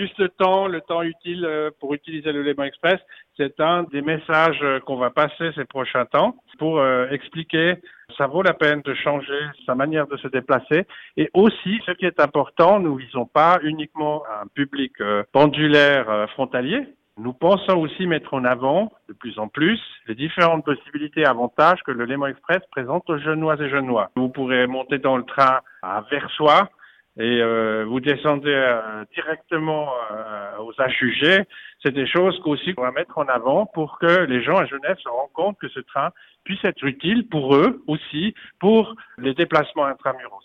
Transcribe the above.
juste le temps, le temps utile euh, pour utiliser le Léman Express. C'est un des messages euh, qu'on va passer ces prochains temps pour euh, expliquer ça vaut la peine de changer sa manière de se déplacer. Et aussi, ce qui est important, nous visons pas uniquement un public pendulaire frontalier, nous pensons aussi mettre en avant de plus en plus les différentes possibilités et avantages que le Léman Express présente aux Genois et Genois. Vous pourrez monter dans le train à Versoix et euh, vous descendez euh, directement euh, aux HUG. C'est des choses qu'aussi on va mettre en avant pour que les gens à Genève se rendent compte que ce train puisse être utile pour eux aussi, pour les déplacements intramuros.